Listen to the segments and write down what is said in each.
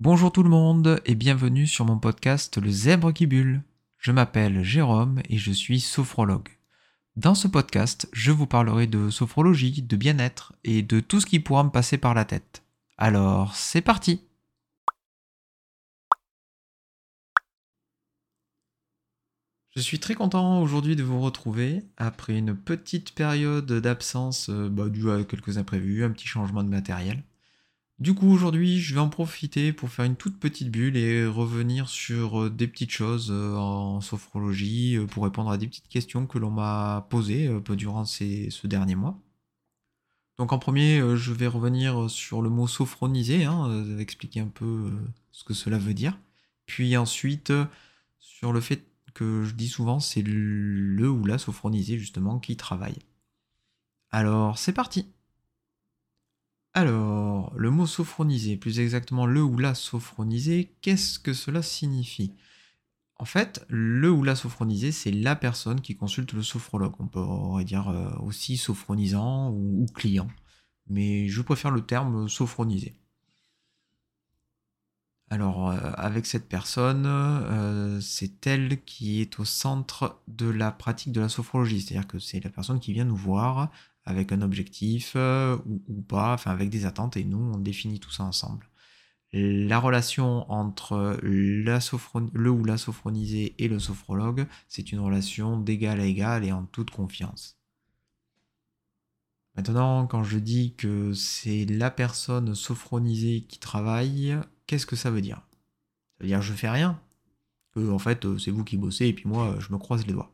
Bonjour tout le monde et bienvenue sur mon podcast Le Zèbre qui bulle. Je m'appelle Jérôme et je suis sophrologue. Dans ce podcast, je vous parlerai de sophrologie, de bien-être et de tout ce qui pourra me passer par la tête. Alors, c'est parti Je suis très content aujourd'hui de vous retrouver après une petite période d'absence euh, bah, due à quelques imprévus, un petit changement de matériel. Du coup, aujourd'hui, je vais en profiter pour faire une toute petite bulle et revenir sur euh, des petites choses euh, en sophrologie pour répondre à des petites questions que l'on m'a posées durant ces, ce dernier mois. Donc en premier, je vais revenir sur le mot sophroniser, hein, expliquer un peu ce que cela veut dire. Puis ensuite, sur le fait que je dis souvent, c'est le ou la sophronisé justement qui travaille. Alors, c'est parti. Alors, le mot sophronisé, plus exactement le ou la sophronisé, qu'est-ce que cela signifie? En fait, le ou la sophronisé, c'est la personne qui consulte le sophrologue. On pourrait dire euh, aussi sophronisant ou client. Mais je préfère le terme sophronisé. Alors, euh, avec cette personne, euh, c'est elle qui est au centre de la pratique de la sophrologie. C'est-à-dire que c'est la personne qui vient nous voir avec un objectif euh, ou, pas, enfin avec des attentes, et nous, on définit tout ça ensemble. La relation entre le ou la sophronisé et le sophrologue, c'est une relation d'égal à égal et en toute confiance. Maintenant, quand je dis que c'est la personne sophronisée qui travaille, qu'est-ce que ça veut dire? Ça veut dire je fais rien en fait euh, c'est vous qui bossez et puis moi je me croise les doigts.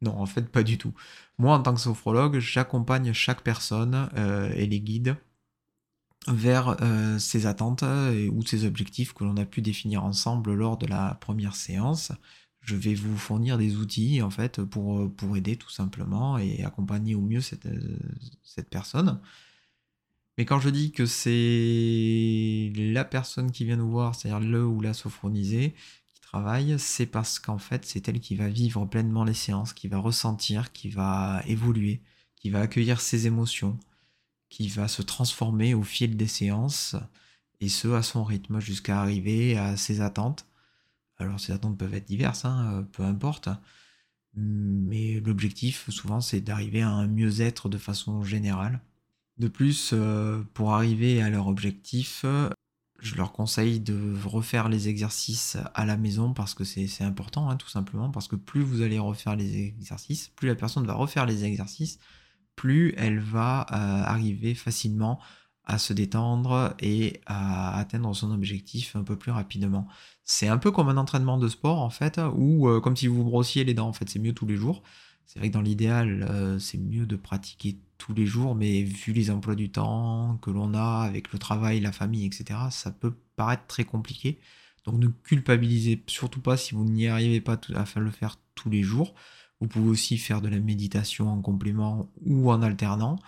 Non, en fait pas du tout. Moi en tant que sophrologue, j'accompagne chaque personne euh, et les guide vers euh, ses attentes ou ses objectifs que l'on a pu définir ensemble lors de la première séance je vais vous fournir des outils en fait pour, aider tout simplement et accompagner au mieux cette personne. Mais quand je dis que c'est la personne qui vient nous voir, c'est-à-dire le ou la sophronisée qui travaille, c'est parce qu'en fait c'est elle qui va vivre pleinement les séances, qui va ressentir, qui va évoluer, qui va accueillir ses émotions, qui va se transformer au fil des séances, et ce à son rythme, jusqu'à arriver à ses attentes alors ces attentes peuvent être diverses, hein, euh, peu importe. Mais l'objectif, souvent, c'est d'arriver à un mieux-être de façon générale. De plus, euh, pour arriver à leur objectif, je leur conseille de refaire les exercices à la maison parce que c'est important, hein, tout simplement, parce que plus vous allez refaire les exercices, plus la personne va refaire les exercices, plus elle va euh, arriver facilement à se détendre et à atteindre son objectif un peu plus rapidement. C'est un peu comme un entraînement de sport en fait, ou euh, comme si vous brossiez les dents en fait, c'est mieux tous les jours. C'est vrai que dans l'idéal, euh, c'est mieux de pratiquer tous les jours, mais vu les emplois du temps que l'on a avec le travail, la famille, etc., ça peut paraître très compliqué. Donc ne culpabilisez surtout pas si vous n'y arrivez pas à le faire tous les jours. Vous pouvez aussi faire de la méditation en complément ou en alternant.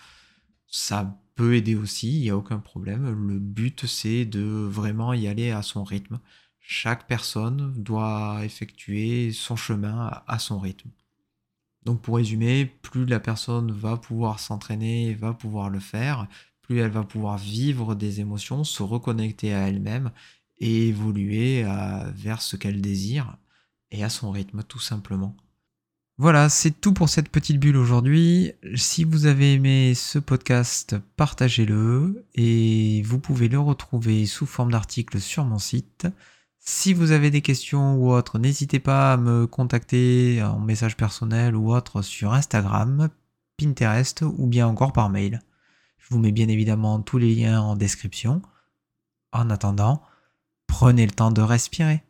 Ça peut aider aussi, il n'y a aucun problème. Le but, c'est de vraiment y aller à son rythme. Chaque personne doit effectuer son chemin à son rythme. Donc pour résumer, plus la personne va pouvoir s'entraîner, va pouvoir le faire, plus elle va pouvoir vivre des émotions, se reconnecter à elle-même et évoluer vers ce qu'elle désire et à son rythme tout simplement. Voilà, c'est tout pour cette petite bulle aujourd'hui. Si vous avez aimé ce podcast, partagez-le et vous pouvez le retrouver sous forme d'article sur mon site. Si vous avez des questions ou autres, n'hésitez pas à me contacter en message personnel ou autre sur Instagram, Pinterest ou bien encore par mail. Je vous mets bien évidemment tous les liens en description. En attendant, prenez le temps de respirer.